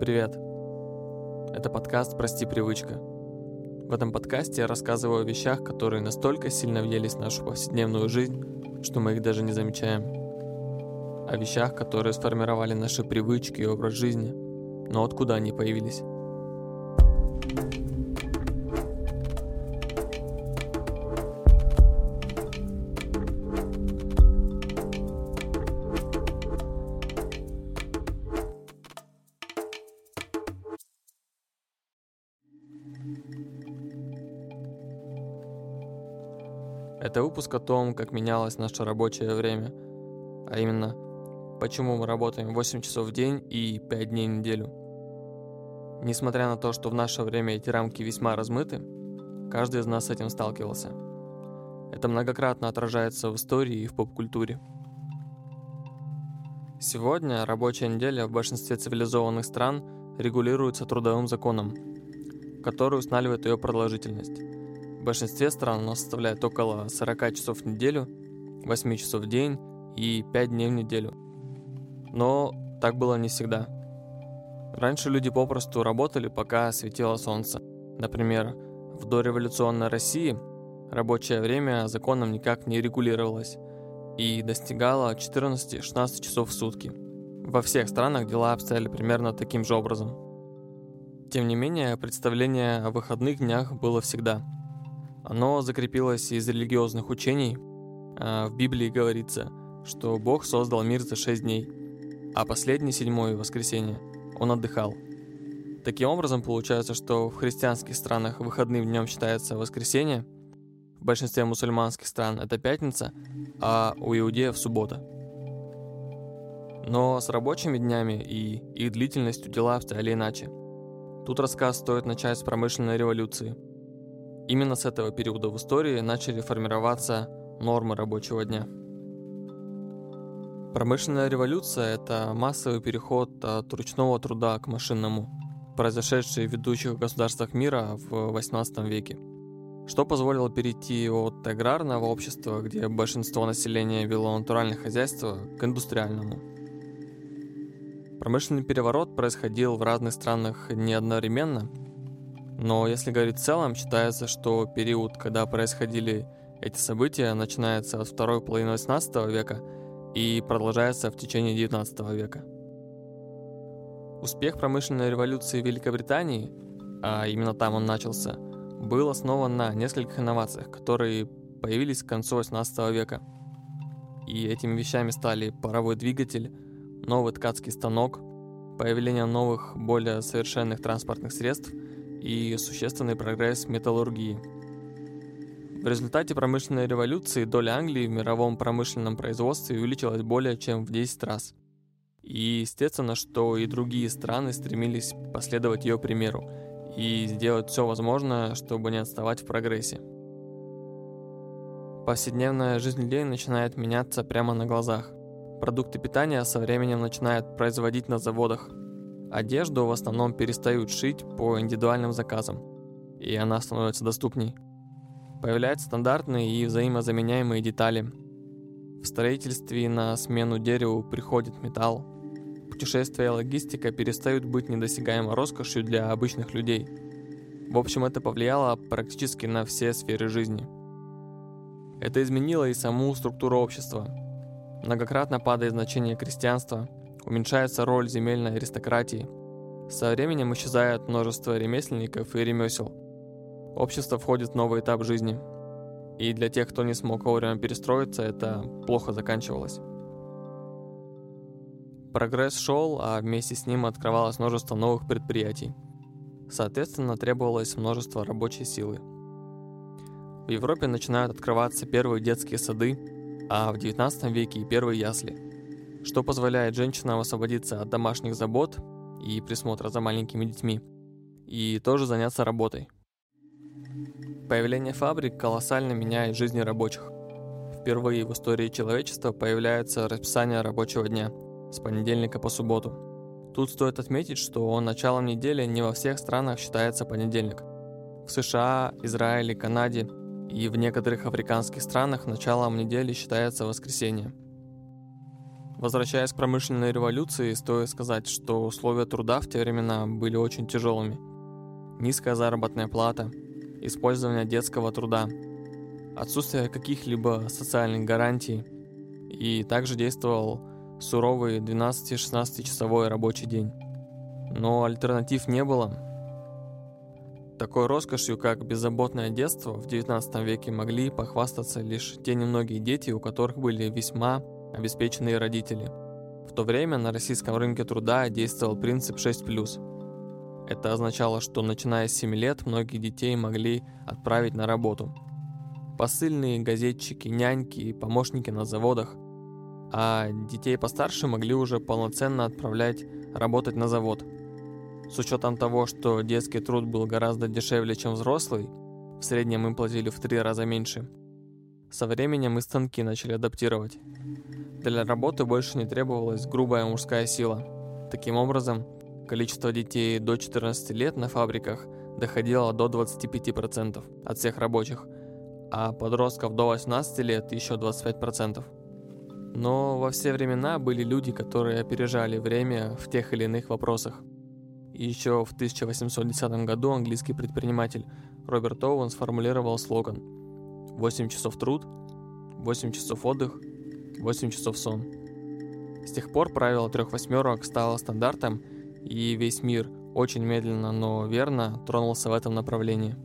Привет. Это подкаст «Прости, привычка». В этом подкасте я рассказываю о вещах, которые настолько сильно въелись в нашу повседневную жизнь, что мы их даже не замечаем. О вещах, которые сформировали наши привычки и образ жизни, но откуда они появились. Это выпуск о том, как менялось наше рабочее время, а именно, почему мы работаем 8 часов в день и 5 дней в неделю. Несмотря на то, что в наше время эти рамки весьма размыты, каждый из нас с этим сталкивался. Это многократно отражается в истории и в поп-культуре. Сегодня рабочая неделя в большинстве цивилизованных стран регулируется трудовым законом, который устанавливает ее продолжительность. В большинстве стран оно составляет около 40 часов в неделю, 8 часов в день и 5 дней в неделю. Но так было не всегда. Раньше люди попросту работали, пока светило солнце. Например, в дореволюционной России рабочее время законом никак не регулировалось и достигало 14-16 часов в сутки. Во всех странах дела обстояли примерно таким же образом. Тем не менее, представление о выходных днях было всегда – оно закрепилось из религиозных учений. А в Библии говорится, что Бог создал мир за шесть дней, а последний, седьмое воскресенье, он отдыхал. Таким образом, получается, что в христианских странах выходным днем считается воскресенье, в большинстве мусульманских стран это пятница, а у иудеев суббота. Но с рабочими днями и их длительностью дела обстояли иначе. Тут рассказ стоит начать с промышленной революции – Именно с этого периода в истории начали формироваться нормы рабочего дня. Промышленная революция – это массовый переход от ручного труда к машинному, произошедший в ведущих государствах мира в 18 веке, что позволило перейти от аграрного общества, где большинство населения вело натуральное хозяйство, к индустриальному. Промышленный переворот происходил в разных странах не одновременно – но если говорить в целом, считается, что период, когда происходили эти события, начинается от второй половины 18 века и продолжается в течение 19 века. Успех промышленной революции в Великобритании, а именно там он начался, был основан на нескольких инновациях, которые появились к концу 18 века. И этими вещами стали паровой двигатель, новый ткацкий станок, появление новых, более совершенных транспортных средств – и существенный прогресс металлургии. В результате промышленной революции доля Англии в мировом промышленном производстве увеличилась более чем в 10 раз. И естественно, что и другие страны стремились последовать ее примеру и сделать все возможное, чтобы не отставать в прогрессе. Повседневная жизнь людей начинает меняться прямо на глазах. Продукты питания со временем начинают производить на заводах – Одежду в основном перестают шить по индивидуальным заказам, и она становится доступней. Появляются стандартные и взаимозаменяемые детали. В строительстве на смену дереву приходит металл. Путешествия и логистика перестают быть недосягаемой роскошью для обычных людей. В общем, это повлияло практически на все сферы жизни. Это изменило и саму структуру общества. Многократно падает значение крестьянства – уменьшается роль земельной аристократии. Со временем исчезает множество ремесленников и ремесел. Общество входит в новый этап жизни. И для тех, кто не смог вовремя перестроиться, это плохо заканчивалось. Прогресс шел, а вместе с ним открывалось множество новых предприятий. Соответственно, требовалось множество рабочей силы. В Европе начинают открываться первые детские сады, а в 19 веке и первые ясли – что позволяет женщинам освободиться от домашних забот и присмотра за маленькими детьми, и тоже заняться работой. Появление фабрик колоссально меняет жизни рабочих. Впервые в истории человечества появляется расписание рабочего дня с понедельника по субботу. Тут стоит отметить, что началом недели не во всех странах считается понедельник. В США, Израиле, Канаде и в некоторых африканских странах началом недели считается воскресенье – Возвращаясь к промышленной революции, стоит сказать, что условия труда в те времена были очень тяжелыми. Низкая заработная плата, использование детского труда, отсутствие каких-либо социальных гарантий и также действовал суровый 12-16 часовой рабочий день. Но альтернатив не было. Такой роскошью, как беззаботное детство, в 19 веке могли похвастаться лишь те немногие дети, у которых были весьма обеспеченные родители. В то время на российском рынке труда действовал принцип 6+. Это означало, что начиная с 7 лет многие детей могли отправить на работу. Посыльные, газетчики, няньки, помощники на заводах. А детей постарше могли уже полноценно отправлять работать на завод. С учетом того, что детский труд был гораздо дешевле, чем взрослый, в среднем им платили в три раза меньше. Со временем и станки начали адаптировать. Для работы больше не требовалась грубая мужская сила. Таким образом, количество детей до 14 лет на фабриках доходило до 25% от всех рабочих, а подростков до 18 лет еще 25%. Но во все времена были люди, которые опережали время в тех или иных вопросах. Еще в 1810 году английский предприниматель Роберт Оуэн сформулировал слоган «8 часов труд, 8 часов отдых, 8 часов сон. С тех пор правило трех восьмерок стало стандартом, и весь мир очень медленно, но верно тронулся в этом направлении.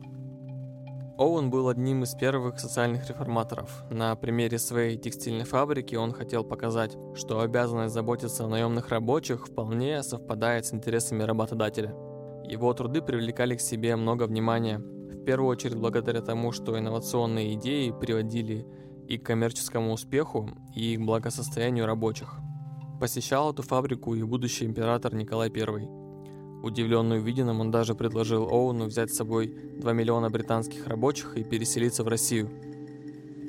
Оуэн был одним из первых социальных реформаторов. На примере своей текстильной фабрики он хотел показать, что обязанность заботиться о наемных рабочих вполне совпадает с интересами работодателя. Его труды привлекали к себе много внимания, в первую очередь благодаря тому, что инновационные идеи приводили и к коммерческому успеху, и к благосостоянию рабочих. Посещал эту фабрику и будущий император Николай I. Удивленный увиденным, он даже предложил Оуэну взять с собой 2 миллиона британских рабочих и переселиться в Россию.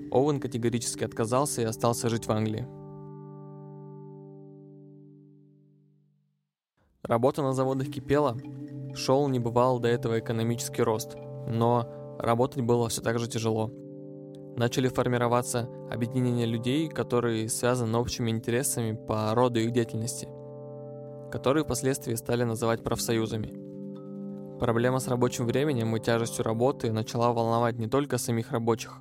Оуэн категорически отказался и остался жить в Англии. Работа на заводах кипела, шел не бывал до этого экономический рост, но работать было все так же тяжело – начали формироваться объединения людей, которые связаны общими интересами по роду их деятельности, которые впоследствии стали называть профсоюзами. Проблема с рабочим временем и тяжестью работы начала волновать не только самих рабочих.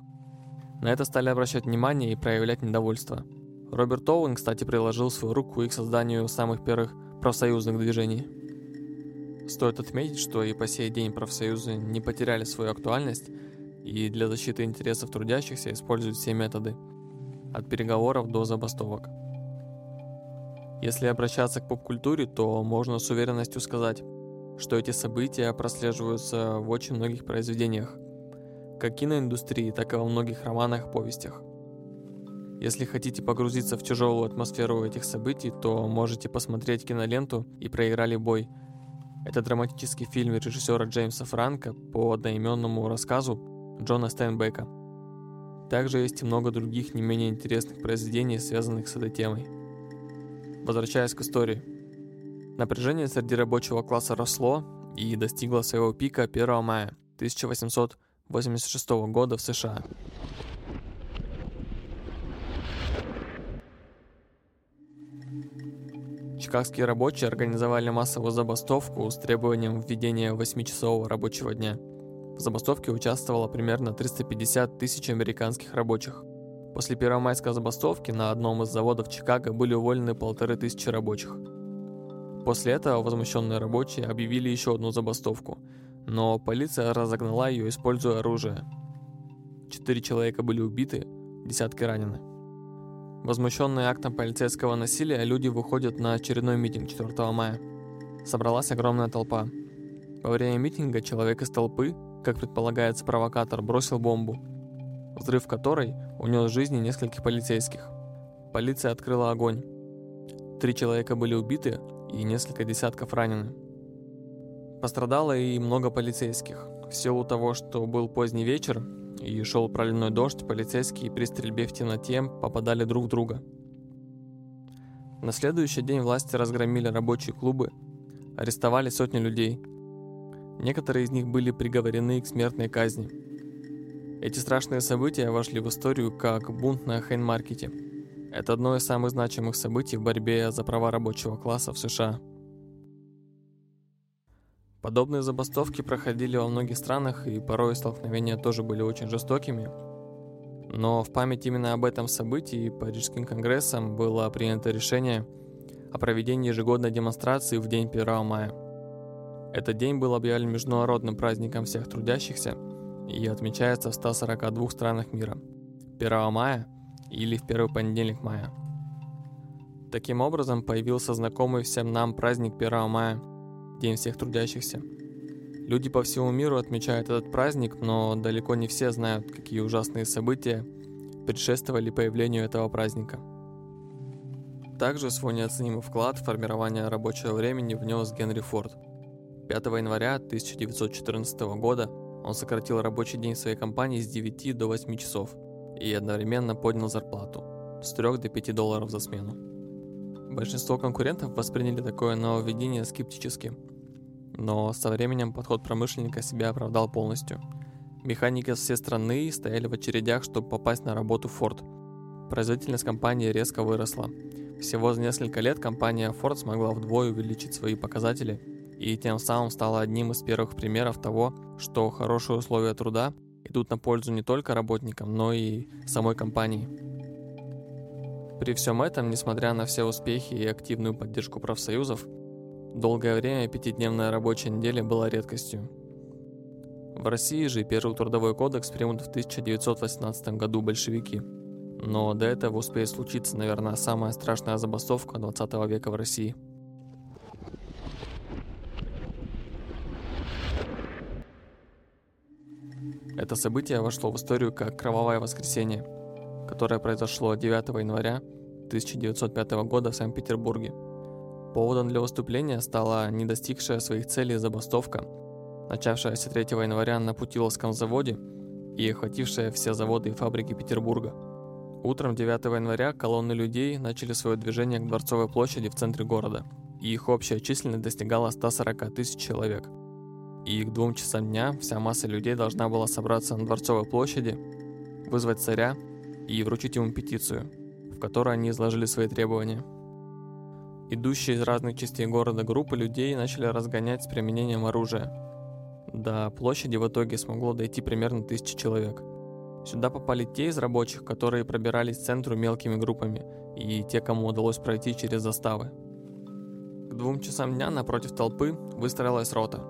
На это стали обращать внимание и проявлять недовольство. Роберт Оуэн, кстати, приложил свою руку и к созданию самых первых профсоюзных движений. Стоит отметить, что и по сей день профсоюзы не потеряли свою актуальность и для защиты интересов трудящихся используют все методы, от переговоров до забастовок. Если обращаться к поп-культуре, то можно с уверенностью сказать, что эти события прослеживаются в очень многих произведениях, как киноиндустрии, так и во многих романах повестях. Если хотите погрузиться в тяжелую атмосферу этих событий, то можете посмотреть киноленту «И проиграли бой». Это драматический фильм режиссера Джеймса Франка по одноименному рассказу Джона Стайнбека. Также есть много других не менее интересных произведений, связанных с этой темой. Возвращаясь к истории. Напряжение среди рабочего класса росло и достигло своего пика 1 мая 1886 года в США. Чикагские рабочие организовали массовую забастовку с требованием введения 8-часового рабочего дня – в забастовке участвовало примерно 350 тысяч американских рабочих. После первомайской забастовки на одном из заводов Чикаго были уволены полторы тысячи рабочих. После этого возмущенные рабочие объявили еще одну забастовку, но полиция разогнала ее, используя оружие. Четыре человека были убиты, десятки ранены. Возмущенные актом полицейского насилия, люди выходят на очередной митинг 4 мая. Собралась огромная толпа. Во время митинга человек из толпы, как предполагается провокатор, бросил бомбу, взрыв которой унес жизни нескольких полицейских. Полиция открыла огонь. Три человека были убиты и несколько десятков ранены. Пострадало и много полицейских. В силу того, что был поздний вечер и шел проливной дождь, полицейские при стрельбе в темноте попадали друг в друга. На следующий день власти разгромили рабочие клубы, арестовали сотни людей – Некоторые из них были приговорены к смертной казни. Эти страшные события вошли в историю как бунт на Хейнмаркете. Это одно из самых значимых событий в борьбе за права рабочего класса в США. Подобные забастовки проходили во многих странах, и порой столкновения тоже были очень жестокими. Но в память именно об этом событии Парижским конгрессом было принято решение о проведении ежегодной демонстрации в день 1 мая. Этот день был объявлен международным праздником всех трудящихся и отмечается в 142 странах мира. 1 мая или в первый понедельник мая. Таким образом появился знакомый всем нам праздник 1 мая – День всех трудящихся. Люди по всему миру отмечают этот праздник, но далеко не все знают, какие ужасные события предшествовали появлению этого праздника. Также свой неоценимый вклад в формирование рабочего времени внес Генри Форд. 5 января 1914 года он сократил рабочий день своей компании с 9 до 8 часов и одновременно поднял зарплату с 3 до 5 долларов за смену. Большинство конкурентов восприняли такое нововведение скептически – но со временем подход промышленника себя оправдал полностью. Механики со всей страны стояли в очередях, чтобы попасть на работу в Ford. Производительность компании резко выросла. Всего за несколько лет компания Ford смогла вдвое увеличить свои показатели и тем самым стала одним из первых примеров того, что хорошие условия труда идут на пользу не только работникам, но и самой компании. При всем этом, несмотря на все успехи и активную поддержку профсоюзов, Долгое время пятидневная рабочая неделя была редкостью. В России же первый трудовой кодекс примут в 1918 году большевики. Но до этого успеет случиться, наверное, самая страшная забастовка 20 века в России. Это событие вошло в историю как «Кровавое воскресенье», которое произошло 9 января 1905 года в Санкт-Петербурге – Поводом для выступления стала не достигшая своих целей забастовка, начавшаяся 3 января на Путиловском заводе и охватившая все заводы и фабрики Петербурга. Утром 9 января колонны людей начали свое движение к Дворцовой площади в центре города, и их общая численность достигала 140 тысяч человек. И к двум часам дня вся масса людей должна была собраться на Дворцовой площади, вызвать царя и вручить ему петицию, в которой они изложили свои требования – Идущие из разных частей города группы людей начали разгонять с применением оружия. До площади в итоге смогло дойти примерно тысячи человек. Сюда попали те из рабочих, которые пробирались к центру мелкими группами, и те, кому удалось пройти через заставы. К двум часам дня напротив толпы выстроилась рота.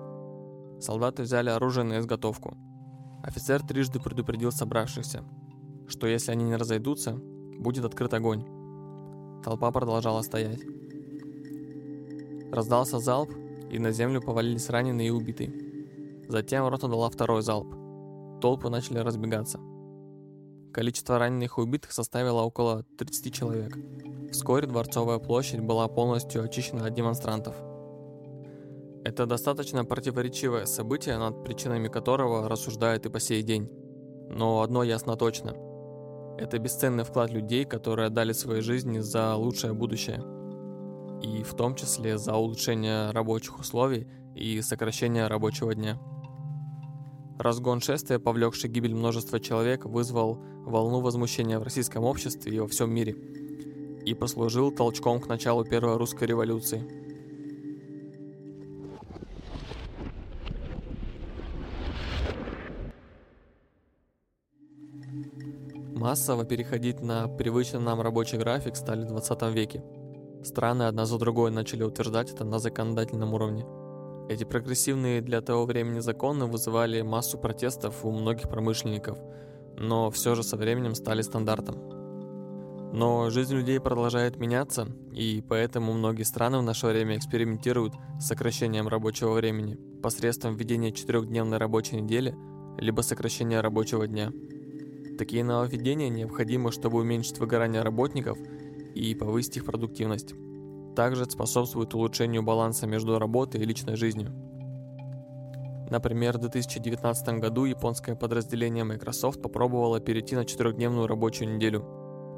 Солдаты взяли оружие на изготовку. Офицер трижды предупредил собравшихся, что если они не разойдутся, будет открыт огонь. Толпа продолжала стоять. Раздался залп, и на землю повалились раненые и убитые. Затем рота дала второй залп. Толпы начали разбегаться. Количество раненых и убитых составило около 30 человек. Вскоре Дворцовая площадь была полностью очищена от демонстрантов. Это достаточно противоречивое событие, над причинами которого рассуждают и по сей день. Но одно ясно точно. Это бесценный вклад людей, которые отдали свои жизни за лучшее будущее – и в том числе за улучшение рабочих условий и сокращение рабочего дня. Разгон шествия, повлекший гибель множества человек, вызвал волну возмущения в российском обществе и во всем мире и послужил толчком к началу Первой русской революции. Массово переходить на привычный нам рабочий график стали в 20 веке – Страны одна за другой начали утверждать это на законодательном уровне. Эти прогрессивные для того времени законы вызывали массу протестов у многих промышленников, но все же со временем стали стандартом. Но жизнь людей продолжает меняться, и поэтому многие страны в наше время экспериментируют с сокращением рабочего времени посредством введения четырехдневной рабочей недели либо сокращения рабочего дня. Такие нововведения необходимы, чтобы уменьшить выгорание работников – и повысить их продуктивность. Также способствует улучшению баланса между работой и личной жизнью. Например, в 2019 году японское подразделение Microsoft попробовало перейти на четырехдневную рабочую неделю,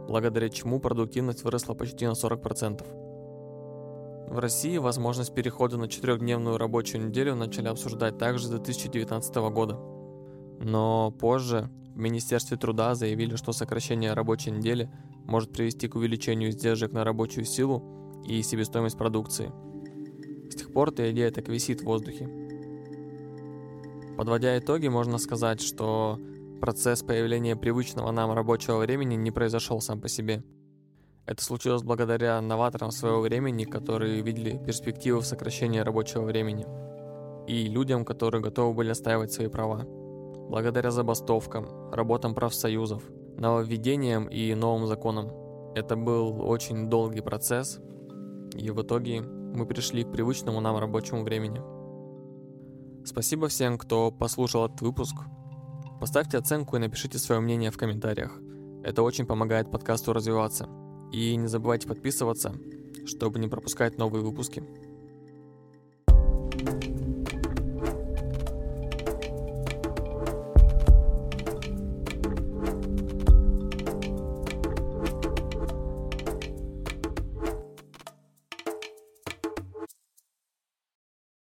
благодаря чему продуктивность выросла почти на 40%. В России возможность перехода на четырехдневную рабочую неделю начали обсуждать также с 2019 года. Но позже в Министерстве труда заявили, что сокращение рабочей недели может привести к увеличению издержек на рабочую силу и себестоимость продукции. С тех пор эта идея так висит в воздухе. Подводя итоги, можно сказать, что процесс появления привычного нам рабочего времени не произошел сам по себе. Это случилось благодаря новаторам своего времени, которые видели перспективы в сокращении рабочего времени, и людям, которые готовы были отстаивать свои права. Благодаря забастовкам, работам профсоюзов, нововведениям и новым законам. Это был очень долгий процесс, и в итоге мы пришли к привычному нам рабочему времени. Спасибо всем, кто послушал этот выпуск. Поставьте оценку и напишите свое мнение в комментариях. Это очень помогает подкасту развиваться. И не забывайте подписываться, чтобы не пропускать новые выпуски.